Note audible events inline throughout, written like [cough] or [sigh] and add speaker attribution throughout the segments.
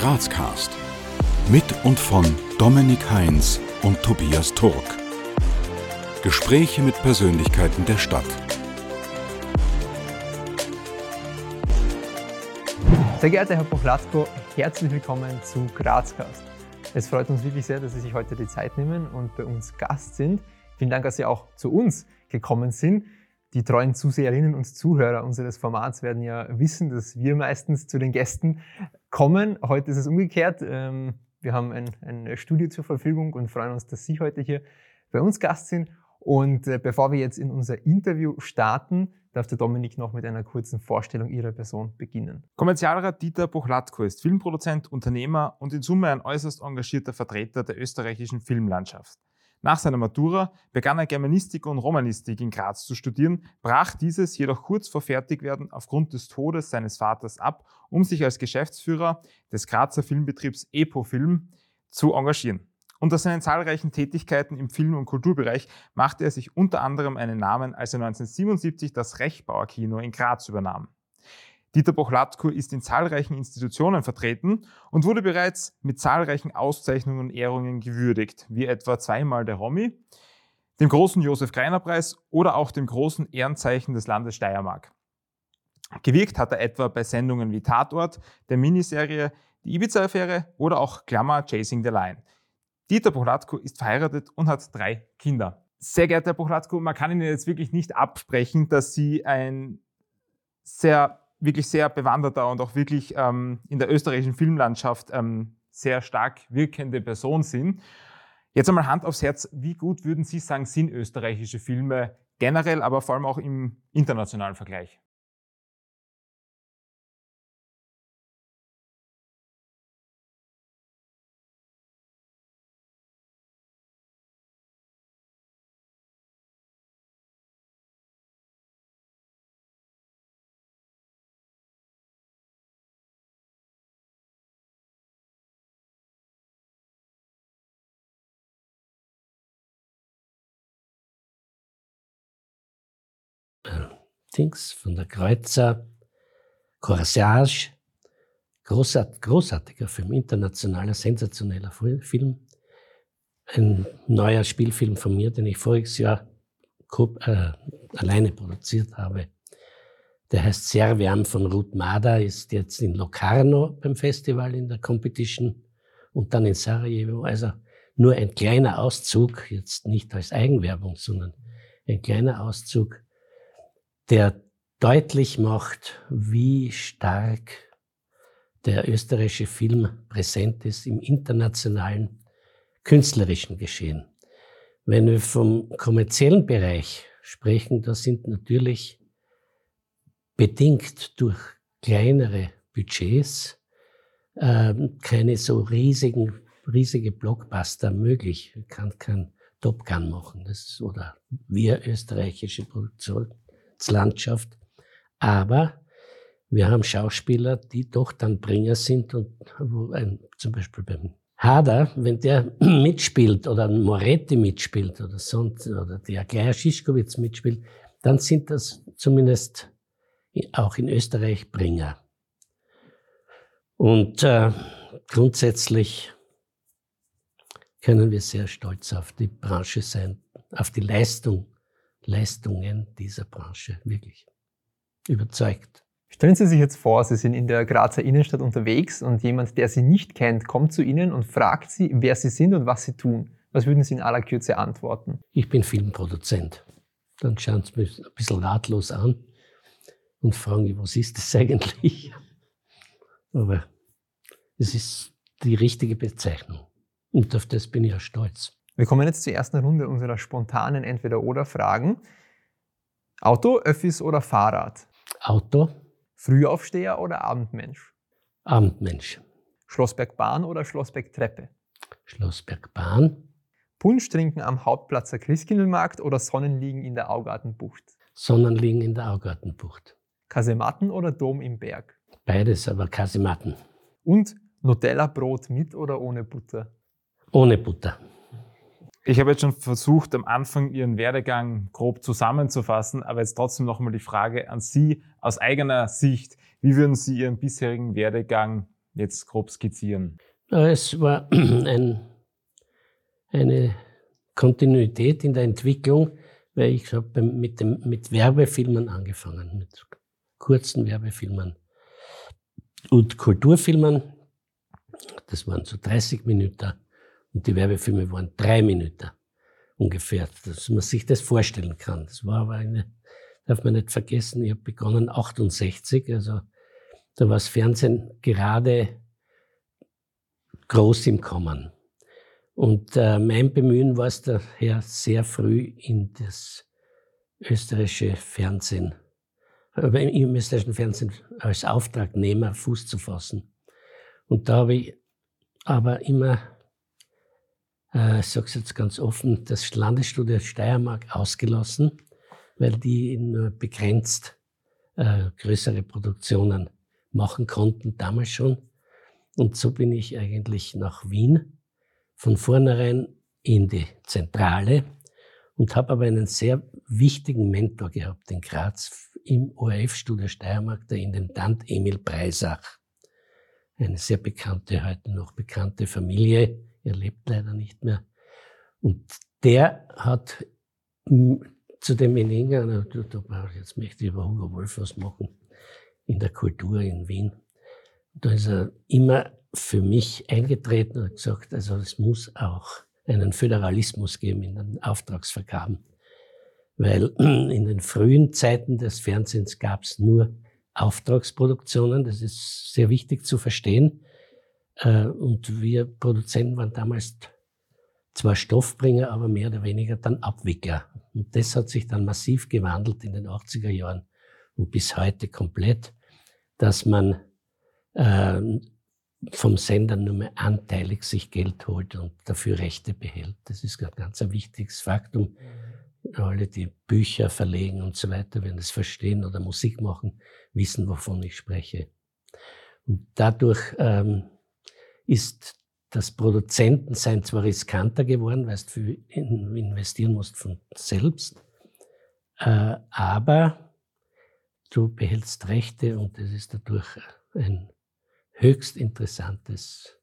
Speaker 1: Grazcast. Mit und von Dominik Heinz und Tobias Turk. Gespräche mit Persönlichkeiten der Stadt.
Speaker 2: Sehr geehrter Herr Pochlatko, herzlich willkommen zu Grazcast. Es freut uns wirklich sehr, dass Sie sich heute die Zeit nehmen und bei uns Gast sind. Vielen Dank, dass Sie auch zu uns gekommen sind. Die treuen Zuseherinnen und Zuhörer unseres Formats werden ja wissen, dass wir meistens zu den Gästen kommen. Heute ist es umgekehrt. Ähm, wir haben ein, ein Studio zur Verfügung und freuen uns, dass Sie heute hier bei uns Gast sind. Und äh, bevor wir jetzt in unser Interview starten, darf der Dominik noch mit einer kurzen Vorstellung Ihrer Person beginnen.
Speaker 3: Kommerzialrat Dieter Bochlatko ist Filmproduzent, Unternehmer und in Summe ein äußerst engagierter Vertreter der österreichischen Filmlandschaft. Nach seiner Matura begann er Germanistik und Romanistik in Graz zu studieren, brach dieses jedoch kurz vor Fertigwerden aufgrund des Todes seines Vaters ab, um sich als Geschäftsführer des Grazer Filmbetriebs Epo Film zu engagieren. Unter seinen zahlreichen Tätigkeiten im Film- und Kulturbereich machte er sich unter anderem einen Namen, als er 1977 das Rechbauer Kino in Graz übernahm. Dieter Bochlatko ist in zahlreichen Institutionen vertreten und wurde bereits mit zahlreichen Auszeichnungen und Ehrungen gewürdigt, wie etwa zweimal der Romy, dem großen Josef Greiner Preis oder auch dem großen Ehrenzeichen des Landes Steiermark. Gewirkt hat er etwa bei Sendungen wie Tatort, der Miniserie Die Ibiza-Affäre oder auch Klammer Chasing the Line. Dieter Bochlatko ist verheiratet und hat drei Kinder. Sehr geehrter Herr Bochlatko, man kann Ihnen jetzt wirklich nicht absprechen, dass Sie ein sehr wirklich sehr bewanderter und auch wirklich ähm, in der österreichischen Filmlandschaft ähm, sehr stark wirkende Person sind. Jetzt einmal Hand aufs Herz, wie gut würden Sie sagen, sind österreichische Filme generell, aber vor allem auch im internationalen Vergleich?
Speaker 4: Dings von der Kreuzer, Corsage, großart, großartiger Film, internationaler, sensationeller Film. Ein neuer Spielfilm von mir, den ich voriges Jahr äh, alleine produziert habe. Der heißt Serviam von Ruth Mader, ist jetzt in Locarno beim Festival in der Competition und dann in Sarajevo. Also nur ein kleiner Auszug, jetzt nicht als Eigenwerbung, sondern ein kleiner Auszug der deutlich macht, wie stark der österreichische Film präsent ist im internationalen künstlerischen Geschehen. Wenn wir vom kommerziellen Bereich sprechen, da sind natürlich bedingt durch kleinere Budgets äh, keine so riesigen, riesige Blockbuster möglich. Man kann kein Top Gun machen das, oder wir österreichische Produktion Landschaft. Aber wir haben Schauspieler, die doch dann Bringer sind und wo ein, zum Beispiel beim Hader, wenn der [clears throat] mitspielt oder Moretti mitspielt oder sonst, oder der Geier Schischkowitz mitspielt, dann sind das zumindest auch in Österreich Bringer. Und äh, grundsätzlich können wir sehr stolz auf die Branche sein, auf die Leistung Leistungen dieser Branche wirklich überzeugt.
Speaker 2: Stellen Sie sich jetzt vor, Sie sind in der Grazer Innenstadt unterwegs und jemand, der Sie nicht kennt, kommt zu Ihnen und fragt Sie, wer Sie sind und was Sie tun. Was würden Sie in aller Kürze antworten?
Speaker 4: Ich bin Filmproduzent. Dann schauen Sie mich ein bisschen ratlos an und fragen, was ist das [laughs] eigentlich? Aber es ist die richtige Bezeichnung. Und auf das bin ich ja stolz.
Speaker 2: Wir kommen jetzt zur ersten Runde unserer spontanen Entweder-Oder-Fragen. Auto, Öffis oder Fahrrad?
Speaker 4: Auto.
Speaker 2: Frühaufsteher oder Abendmensch?
Speaker 4: Abendmensch.
Speaker 2: Schlossbergbahn oder Schlossbergtreppe?
Speaker 4: Schlossbergbahn.
Speaker 2: Punsch trinken am Hauptplatzer Christkindlmarkt oder Sonnenliegen in der Augartenbucht?
Speaker 4: Sonnenliegen in der Augartenbucht.
Speaker 2: Kasematten oder Dom im Berg?
Speaker 4: Beides, aber Kasematten.
Speaker 2: Und Nutella-Brot mit oder ohne Butter?
Speaker 4: Ohne Butter.
Speaker 3: Ich habe jetzt schon versucht, am Anfang Ihren Werdegang grob zusammenzufassen, aber jetzt trotzdem nochmal die Frage an Sie aus eigener Sicht. Wie würden Sie Ihren bisherigen Werdegang jetzt grob skizzieren?
Speaker 4: Es war [clears throat] ein, eine Kontinuität in der Entwicklung, weil ich habe mit, dem, mit Werbefilmen angefangen, mit kurzen Werbefilmen und Kulturfilmen. Das waren so 30 Minuten und die Werbefilme waren drei Minuten ungefähr, dass man sich das vorstellen kann. Das war aber eine, darf man nicht vergessen, ich habe begonnen 68, also da war das Fernsehen gerade groß im Kommen. Und äh, mein Bemühen war es daher sehr früh in das österreichische Fernsehen, äh, im österreichischen Fernsehen als Auftragnehmer Fuß zu fassen. Und da habe ich aber immer, äh, ich sage es jetzt ganz offen, das Landesstudio Steiermark ausgelassen, weil die nur begrenzt äh, größere Produktionen machen konnten, damals schon. Und so bin ich eigentlich nach Wien von vornherein in die Zentrale und habe aber einen sehr wichtigen Mentor gehabt in Graz im ORF-Studio Steiermark, der Intendant Emil Breisach. Eine sehr bekannte, heute noch bekannte Familie. Er lebt leider nicht mehr. Und der hat zu dem Meninger, jetzt möchte ich über Hugo Wolf was machen, in der Kultur in Wien. Da ist er immer für mich eingetreten und gesagt, also es muss auch einen Föderalismus geben in den Auftragsvergaben. Weil [clears throat] in den frühen Zeiten des Fernsehens gab es nur Auftragsproduktionen, das ist sehr wichtig zu verstehen. Äh, und wir Produzenten waren damals zwar Stoffbringer, aber mehr oder weniger dann Abwickler. Und das hat sich dann massiv gewandelt in den 80er Jahren und bis heute komplett, dass man äh, vom Sender nur mehr anteilig sich Geld holt und dafür Rechte behält. Das ist ein ganz ein wichtiges Faktum. Alle, die Bücher verlegen und so weiter, werden das verstehen oder Musik machen, wissen, wovon ich spreche. Und dadurch ähm, ist das Produzentensein zwar riskanter geworden, weil du viel investieren musst von selbst, äh, aber du behältst Rechte und es ist dadurch ein höchst interessantes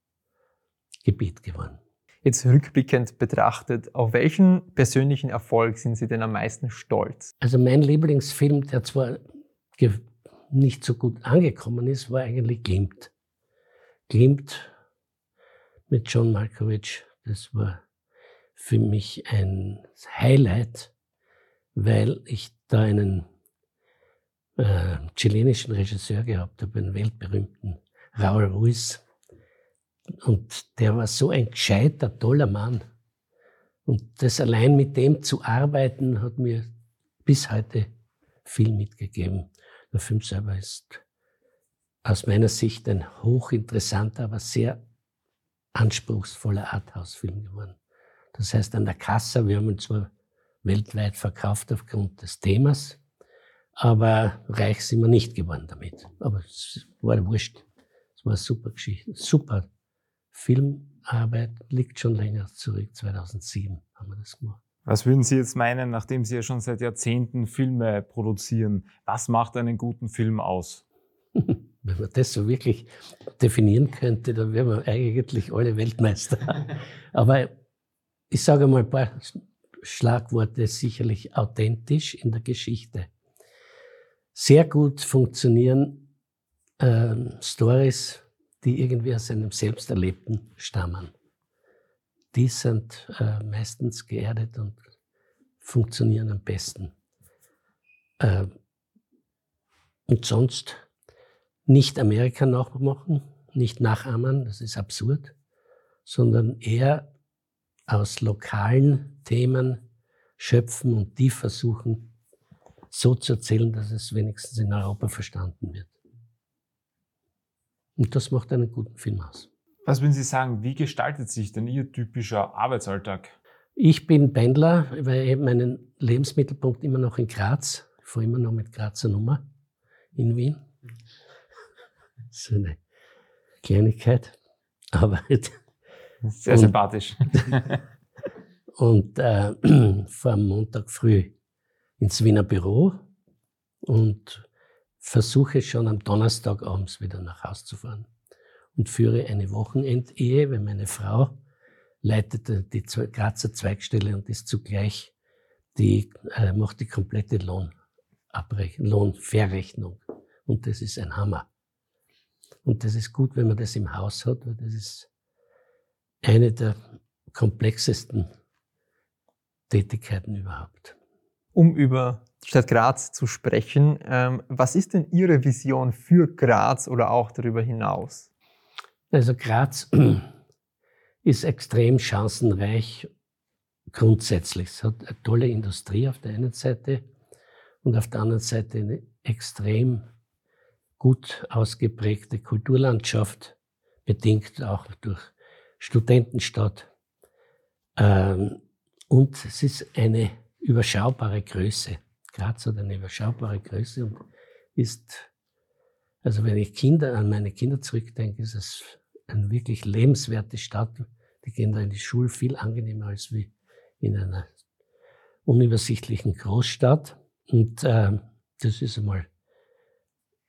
Speaker 4: Gebiet geworden.
Speaker 2: Jetzt rückblickend betrachtet, auf welchen persönlichen Erfolg sind Sie denn am meisten stolz?
Speaker 4: Also mein Lieblingsfilm, der zwar nicht so gut angekommen ist, war eigentlich Glimt. Glimt mit John Malkovich, das war für mich ein Highlight, weil ich da einen äh, chilenischen Regisseur gehabt habe, einen weltberühmten Raul Ruiz. Und der war so ein gescheiter, toller Mann. Und das allein mit dem zu arbeiten, hat mir bis heute viel mitgegeben. Der Film selber ist aus meiner Sicht ein hochinteressanter, aber sehr anspruchsvoller Arthouse-Film geworden. Das heißt, an der Kasse, wir haben ihn zwar weltweit verkauft aufgrund des Themas, aber reich sind wir nicht geworden damit. Aber es war wurscht war eine super Geschichte, super Filmarbeit, liegt schon länger zurück, 2007 haben wir das gemacht.
Speaker 3: Was würden Sie jetzt meinen, nachdem Sie ja schon seit Jahrzehnten Filme produzieren? Was macht einen guten Film aus? [laughs]
Speaker 4: Wenn man das so wirklich definieren könnte, dann wären wir eigentlich alle Weltmeister. [laughs] Aber ich sage mal ein paar Schlagworte, sicherlich authentisch in der Geschichte. Sehr gut funktionieren ähm, Stories, die irgendwie aus einem Selbsterlebten stammen. Die sind äh, meistens geerdet und funktionieren am besten. Äh, und sonst nicht Amerika nachmachen, nicht nachahmen, das ist absurd, sondern eher aus lokalen Themen schöpfen und die versuchen so zu erzählen, dass es wenigstens in Europa verstanden wird. Und das macht einen guten Film aus.
Speaker 3: Was würden Sie sagen, wie gestaltet sich denn Ihr typischer Arbeitsalltag?
Speaker 4: Ich bin Pendler, weil ich meinen Lebensmittelpunkt immer noch in Graz. Ich fahre immer noch mit Grazer Nummer in Wien. So eine Kleinigkeit. Aber [laughs]
Speaker 3: sehr und, sympathisch. [laughs]
Speaker 4: und äh, [clears throat] am Montag früh ins Wiener Büro und versuche schon am Donnerstag abends wieder nach Hause zu fahren. und führe eine Wochenendehe, weil meine Frau leitet die Grazer Zweigstelle und ist zugleich die, äh, macht die komplette Lohnabrechnung, Lohnverrechnung. Und das ist ein Hammer. Und das ist gut, wenn man das im Haus hat, weil das ist eine der komplexesten Tätigkeiten überhaupt.
Speaker 2: Um über die Stadt Graz zu sprechen, ähm, was ist denn Ihre Vision für Graz oder auch darüber hinaus?
Speaker 4: Also Graz [clears throat] ist extrem chancenreich grundsätzlich. Es hat eine tolle Industrie auf der einen Seite und auf der anderen Seite eine extrem gut ausgeprägte Kulturlandschaft, bedingt auch durch Studentenstadt. Ähm, und es ist eine überschaubare Größe. Graz hat eine überschaubare Größe und ist, also wenn ich Kinder an meine Kinder zurückdenke, ist es eine wirklich lebenswerte Stadt. Die gehen da in die Schule viel angenehmer als wie in einer unübersichtlichen Großstadt. Und äh, das ist einmal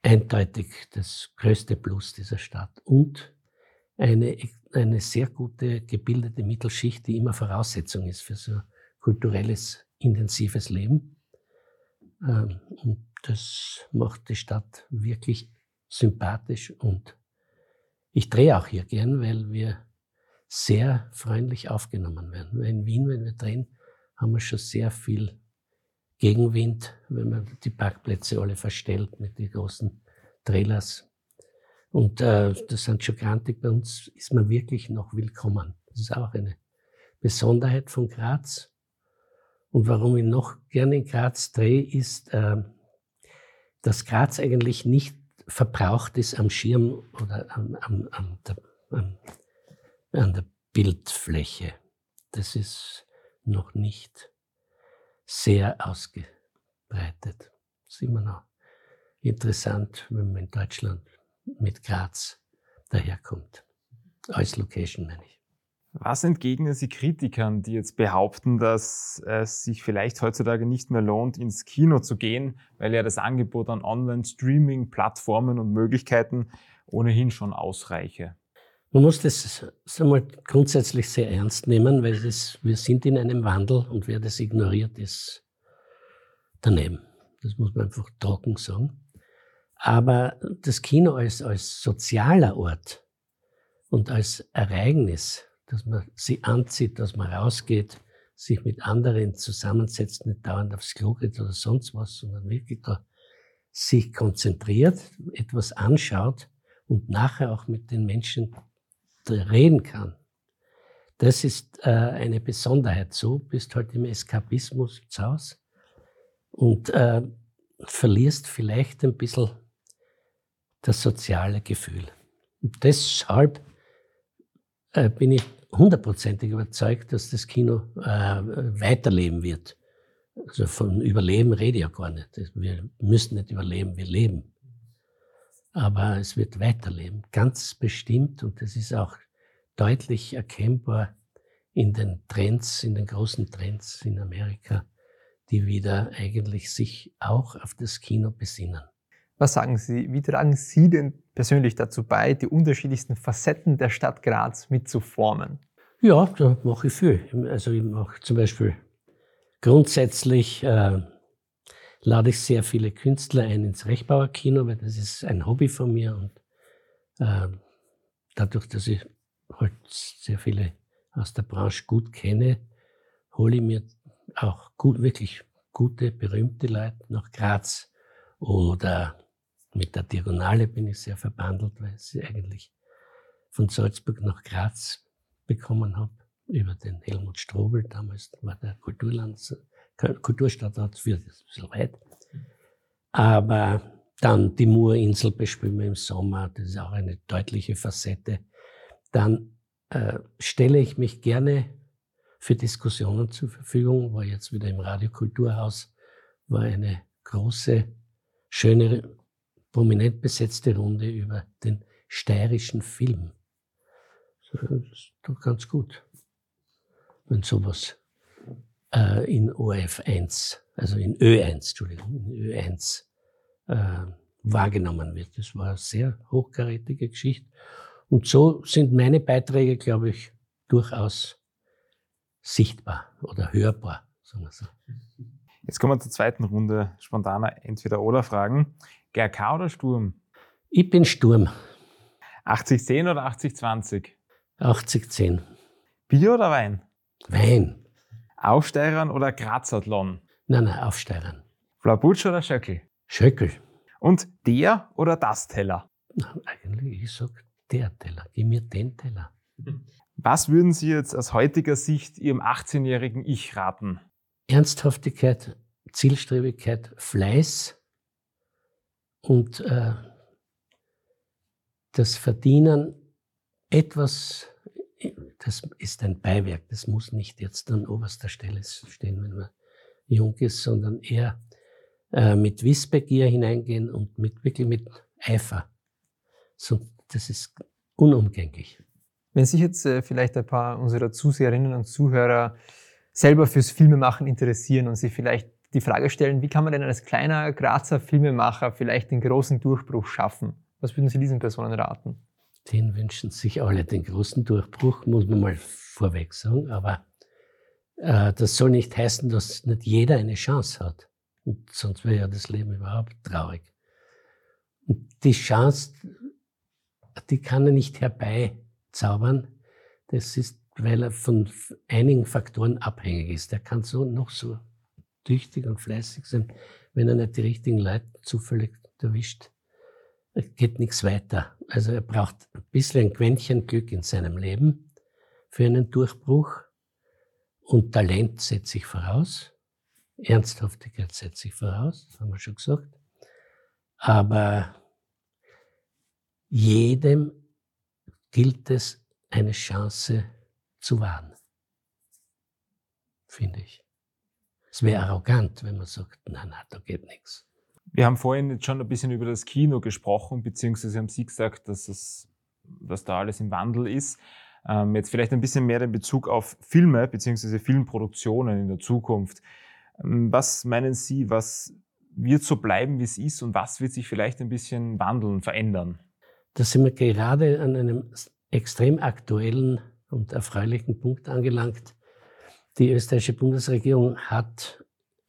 Speaker 4: eindeutig das größte Plus dieser Stadt. Und eine, eine sehr gute, gebildete Mittelschicht, die immer Voraussetzung ist für so kulturelles, intensives Leben. Ähm, und das macht die Stadt wirklich sympathisch und ich drehe auch hier gern, weil wir sehr freundlich aufgenommen werden. In Wien, wenn wir drehen, haben wir schon sehr viel Gegenwind, wenn man die Parkplätze alle verstellt mit den großen Trailers. Und äh, das sind schon grantig. Bei uns ist man wirklich noch willkommen. Das ist auch eine Besonderheit von Graz. Und warum ich noch gerne in Graz drehe, ist, äh, dass Graz eigentlich nicht verbraucht ist am Schirm oder am, am, am, der, am, an der Bildfläche. Das ist noch nicht sehr ausgebreitet. Das ist immer noch interessant, wenn man in Deutschland mit Graz daherkommt. Als Location meine ich.
Speaker 3: Was entgegnen Sie Kritikern, die jetzt behaupten, dass es sich vielleicht heutzutage nicht mehr lohnt, ins Kino zu gehen, weil ja das Angebot an Online-Streaming, Plattformen und Möglichkeiten ohnehin schon ausreiche?
Speaker 4: Man muss das wir, grundsätzlich sehr ernst nehmen, weil das, wir sind in einem Wandel und wer das ignoriert, ist daneben. Das muss man einfach trocken sagen. Aber das Kino als, als sozialer Ort und als Ereignis dass man sie anzieht, dass man rausgeht, sich mit anderen zusammensetzt, nicht dauernd aufs Klo geht oder sonst was, sondern wirklich da sich konzentriert, etwas anschaut und nachher auch mit den Menschen reden kann. Das ist äh, eine Besonderheit. So bist halt im Eskapismus zu Hause und äh, verlierst vielleicht ein bisschen das soziale Gefühl. Und deshalb äh, bin ich hundertprozentig überzeugt, dass das Kino äh, weiterleben wird. Also von Überleben rede ich ja gar nicht. Wir müssen nicht überleben, wir leben. Aber es wird weiterleben, ganz bestimmt. Und das ist auch deutlich erkennbar in den Trends, in den großen Trends in Amerika, die wieder eigentlich sich auch auf das Kino besinnen.
Speaker 2: Was sagen Sie, wie tragen Sie denn persönlich dazu bei, die unterschiedlichsten Facetten der Stadt Graz mitzuformen?
Speaker 4: Ja, da mache ich viel. Also ich mache zum Beispiel grundsätzlich äh, lade ich sehr viele Künstler ein ins Rechtbauerkino, weil das ist ein Hobby von mir und äh, dadurch, dass ich halt sehr viele aus der Branche gut kenne, hole ich mir auch gut, wirklich gute, berühmte Leute nach Graz oder mit der Diagonale bin ich sehr verbandelt, weil sie eigentlich von Salzburg nach Graz bekommen habe, über den Helmut Strobel, damals war der Kulturland, Kulturstadtrat, für das ein bisschen weit. Aber dann die Murinsel bespielen wir im Sommer, das ist auch eine deutliche Facette. Dann äh, stelle ich mich gerne für Diskussionen zur Verfügung, war jetzt wieder im Radiokulturhaus, war eine große, schöne prominent besetzte Runde über den steirischen Film. Das ist doch ganz gut, wenn sowas äh, in ORF 1, also in Ö1, Entschuldigung, in Ö1 äh, wahrgenommen wird. Das war eine sehr hochkarätige Geschichte. Und so sind meine Beiträge, glaube ich, durchaus sichtbar oder hörbar, sagen wir so.
Speaker 3: Jetzt kommen wir zur zweiten Runde spontaner Entweder-Oder-Fragen. GRK oder Sturm?
Speaker 4: Ich bin Sturm.
Speaker 3: 80-10 oder 80-20?
Speaker 4: 80-10.
Speaker 3: Bier oder Wein?
Speaker 4: Wein.
Speaker 3: Aufsteigern oder Grazathlon?
Speaker 4: Nein, nein, Aufsteigern.
Speaker 3: Blaubutsch oder Schöckel?
Speaker 4: Schöckel.
Speaker 3: Und der oder das Teller?
Speaker 4: Na, eigentlich, ich sag der Teller. Gib mir den Teller.
Speaker 3: Was würden Sie jetzt aus heutiger Sicht Ihrem 18-jährigen Ich raten?
Speaker 4: Ernsthaftigkeit, Zielstrebigkeit, Fleiß und äh, das Verdienen etwas, das ist ein Beiwerk, das muss nicht jetzt an oberster Stelle stehen, wenn man jung ist, sondern eher äh, mit Wissbegier hineingehen und mit, wirklich mit Eifer. So, das ist unumgänglich.
Speaker 2: Wenn sich jetzt äh, vielleicht ein paar unserer Zuseherinnen und Zuhörer selber fürs Filmemachen interessieren und sich vielleicht die Frage stellen, wie kann man denn als kleiner Grazer Filmemacher vielleicht den großen Durchbruch schaffen? Was würden Sie diesen Personen raten?
Speaker 4: Den wünschen sich alle den großen Durchbruch, muss man mal vorweg sagen. Aber äh, das soll nicht heißen, dass nicht jeder eine Chance hat. Und sonst wäre ja das Leben überhaupt traurig. Und die Chance, die kann er nicht herbeizaubern. Das ist, weil er von einigen Faktoren abhängig ist. Er kann so noch so tüchtig und fleißig sein, wenn er nicht die richtigen Leute zufällig erwischt, geht nichts weiter. Also er braucht ein bisschen ein Quäntchen Glück in seinem Leben für einen Durchbruch. Und Talent setzt sich voraus. Ernsthaftigkeit setzt sich voraus, das haben wir schon gesagt. Aber jedem gilt es, eine Chance zu wahren. Finde ich. Es wäre arrogant, wenn man sagt, nein, nein, da geht nichts.
Speaker 3: Wir haben vorhin jetzt schon ein bisschen über das Kino gesprochen, beziehungsweise haben Sie gesagt, dass, es, dass da alles im Wandel ist. Ähm, jetzt vielleicht ein bisschen mehr den Bezug auf Filme, beziehungsweise Filmproduktionen in der Zukunft. Ähm, was meinen Sie, was wird so bleiben, wie es ist und was wird sich vielleicht ein bisschen wandeln, verändern?
Speaker 4: Da sind wir gerade an einem extrem aktuellen und erfreulichen Punkt angelangt. Die österreichische Bundesregierung hat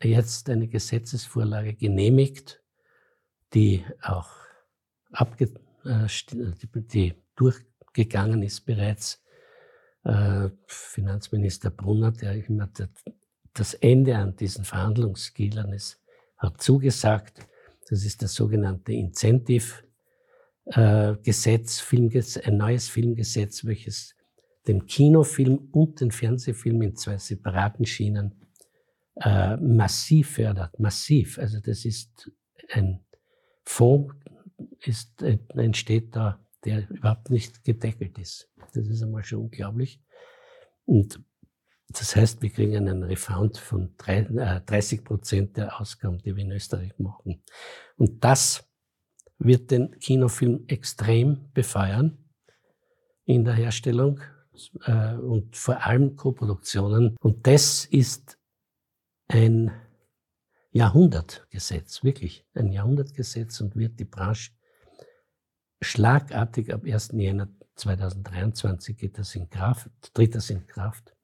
Speaker 4: jetzt eine Gesetzesvorlage genehmigt, die auch abge äh, die durchgegangen ist bereits. Äh, Finanzminister Brunner, der immer das Ende an diesen Verhandlungsskillern ist, hat zugesagt. Das ist das sogenannte Incentive äh, ein neues Filmgesetz, welches den Kinofilm und den Fernsehfilm in zwei separaten Schienen äh, massiv fördert, massiv. Also das ist ein Fonds, ist, äh, entsteht da, der überhaupt nicht gedeckelt ist. Das ist einmal schon unglaublich. Und das heißt, wir kriegen einen Refund von 30 äh, Prozent der Ausgaben, die wir in Österreich machen. Und das wird den Kinofilm extrem befeuern in der Herstellung äh, und vor allem Koproduktionen. Und das ist ein Jahrhundertgesetz, wirklich ein Jahrhundertgesetz und wird die Branche schlagartig ab 1. Jänner 2023 geht das in Kraft, tritt das in Kraft,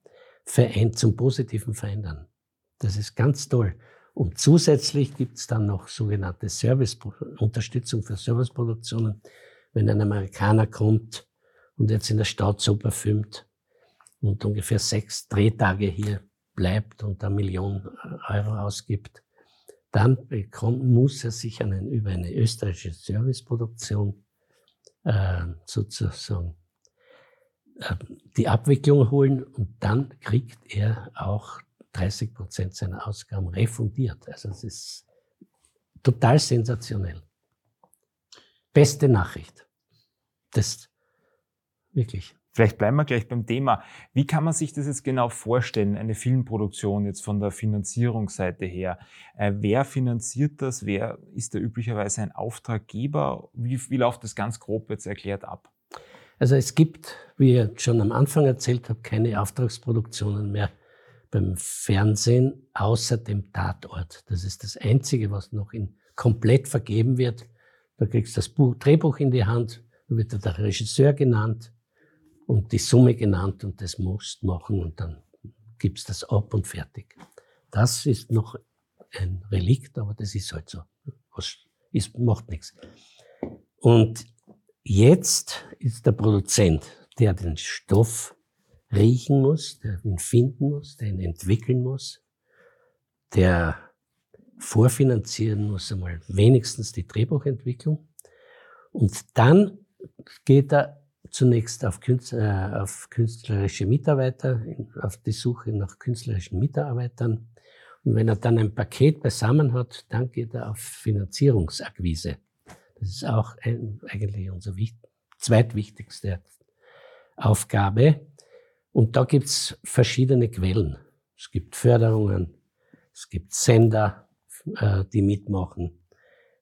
Speaker 4: vereint, zum Positiven verändern. Das ist ganz toll. Und zusätzlich gibt es dann noch sogenannte Service, Unterstützung für Serviceproduktionen. Wenn ein Amerikaner kommt und jetzt in der Staatsoper filmt und ungefähr sechs Drehtage hier bleibt und eine Million Euro ausgibt, dann bekommt, muss er sich einen, über eine österreichische Serviceproduktion äh, sozusagen äh, die Abwicklung holen und dann kriegt er auch 30 Prozent seiner Ausgaben refundiert. Also es ist total sensationell. Beste Nachricht. Das wirklich.
Speaker 3: Vielleicht bleiben wir gleich beim Thema. Wie kann man sich das jetzt genau vorstellen, eine Filmproduktion jetzt von der Finanzierungsseite her? Äh, wer finanziert das? Wer ist da üblicherweise ein Auftraggeber? Wie, wie läuft das ganz grob jetzt erklärt ab?
Speaker 4: Also es gibt, wie ich schon am Anfang erzählt habe, keine Auftragsproduktionen mehr beim Fernsehen außer dem Tatort. Das ist das Einzige, was noch in komplett vergeben wird. Da kriegst du das Buch, Drehbuch in die Hand, Da wird der Regisseur genannt und die Summe genannt und das musst machen und dann gibt's das ab und fertig. Das ist noch ein Relikt, aber das ist halt so. Ist, macht nichts. Und jetzt ist der Produzent, der den Stoff riechen muss, der ihn finden muss, der ihn entwickeln muss, der vorfinanzieren muss einmal wenigstens die Drehbuchentwicklung. Und dann geht er zunächst auf, Künstler, äh, auf künstlerische Mitarbeiter, auf die Suche nach künstlerischen Mitarbeitern. Und wenn er dann ein Paket beisammen hat, dann geht er auf Finanzierungsakquise. Das ist auch ein, eigentlich unsere zweitwichtigste Aufgabe. Und da gibt's verschiedene Quellen. Es gibt Förderungen, es gibt Sender, äh, die mitmachen.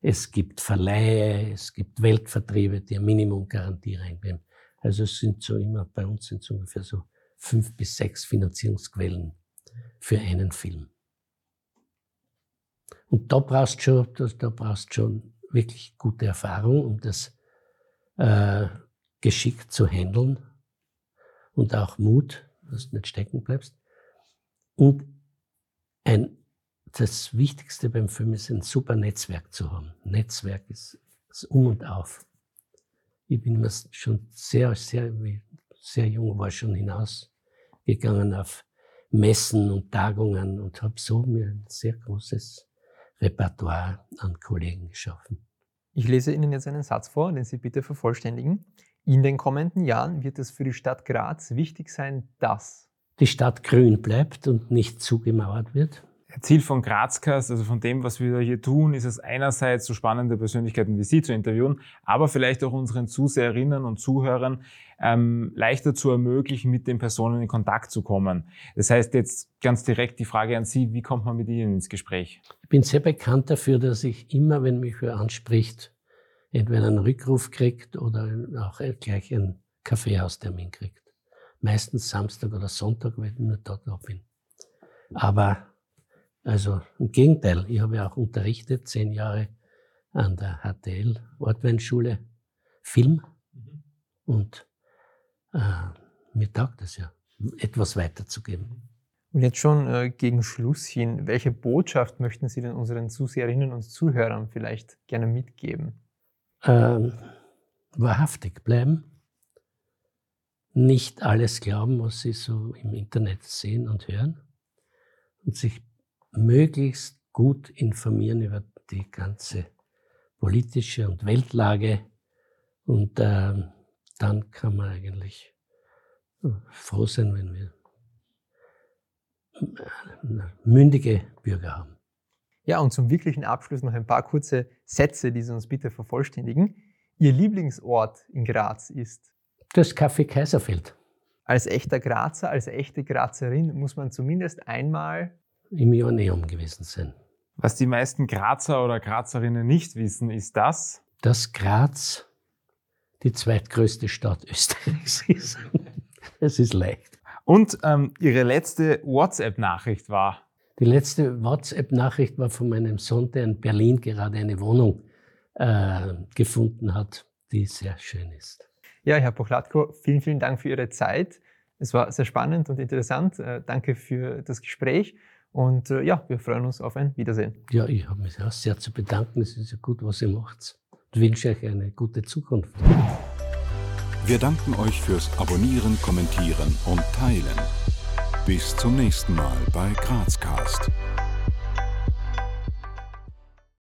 Speaker 4: Es gibt Verleihe, es gibt Weltvertriebe, die eine Minimumgarantie reingeben. Also es sind so immer, bei uns sind es ungefähr so fünf bis sechs Finanzierungsquellen für einen Film. Und da brauchst schon, da brauchst schon wirklich gute Erfahrung, um das äh, geschickt zu handeln und auch Mut, dass du nicht stecken bleibst. Und ein, das Wichtigste beim Film ist, ein super Netzwerk zu haben. Netzwerk ist das Um und Auf ich bin schon sehr, sehr, sehr jung war schon hinausgegangen auf Messen und Tagungen und habe so mir ein sehr großes Repertoire an Kollegen geschaffen.
Speaker 2: Ich lese Ihnen jetzt einen Satz vor, den Sie bitte vervollständigen. In den kommenden Jahren wird es für die Stadt Graz wichtig sein, dass
Speaker 4: die Stadt grün bleibt und nicht zugemauert wird,
Speaker 3: Ziel von Grazcast, also von dem, was wir hier tun, ist es einerseits so spannende Persönlichkeiten wie Sie zu interviewen, aber vielleicht auch unseren Zuseherinnen und Zuhörern ähm, leichter zu ermöglichen, mit den Personen in Kontakt zu kommen. Das heißt jetzt ganz direkt die Frage an Sie, wie kommt man mit Ihnen ins Gespräch?
Speaker 4: Ich bin sehr bekannt dafür, dass ich immer, wenn mich wer anspricht, entweder einen Rückruf kriegt oder auch gleich einen Kaffeehaustermin kriegt. Meistens Samstag oder Sonntag, wenn ich nur dort da bin. Aber also im Gegenteil, ich habe ja auch unterrichtet, zehn Jahre an der HTL Ortweinschule Film mhm. und äh, mir taugt es ja, etwas weiterzugeben.
Speaker 2: Und jetzt schon äh, gegen Schluss hin, welche Botschaft möchten Sie denn unseren Zuseherinnen und Zuhörern vielleicht gerne mitgeben?
Speaker 4: Ähm, wahrhaftig bleiben, nicht alles glauben, was Sie so im Internet sehen und hören und sich möglichst gut informieren über die ganze politische und Weltlage. Und äh, dann kann man eigentlich äh, froh sein, wenn wir äh, mündige Bürger haben.
Speaker 2: Ja, und zum wirklichen Abschluss noch ein paar kurze Sätze, die Sie uns bitte vervollständigen. Ihr Lieblingsort in Graz ist?
Speaker 4: Das Café Kaiserfeld.
Speaker 2: Als echter Grazer, als echte Grazerin muss man zumindest einmal
Speaker 4: im Ioneum gewesen sein.
Speaker 3: Was die meisten Grazer oder Grazerinnen nicht wissen, ist das,
Speaker 4: dass Graz die zweitgrößte Stadt [laughs] Österreichs ist. Es ist leicht.
Speaker 3: Und ähm, Ihre letzte WhatsApp-Nachricht war?
Speaker 4: Die letzte WhatsApp-Nachricht war von meinem Sohn, der in Berlin gerade eine Wohnung äh, gefunden hat, die sehr schön ist.
Speaker 2: Ja, Herr Pochlatko, vielen, vielen Dank für Ihre Zeit. Es war sehr spannend und interessant. Äh, danke für das Gespräch. Und äh, ja, wir freuen uns auf ein Wiedersehen.
Speaker 4: Ja, ich habe mich auch sehr zu bedanken. Es ist ja gut, was ihr macht. Ich wünsche euch eine gute Zukunft.
Speaker 1: Wir danken euch fürs Abonnieren, Kommentieren und Teilen. Bis zum nächsten Mal bei Grazcast.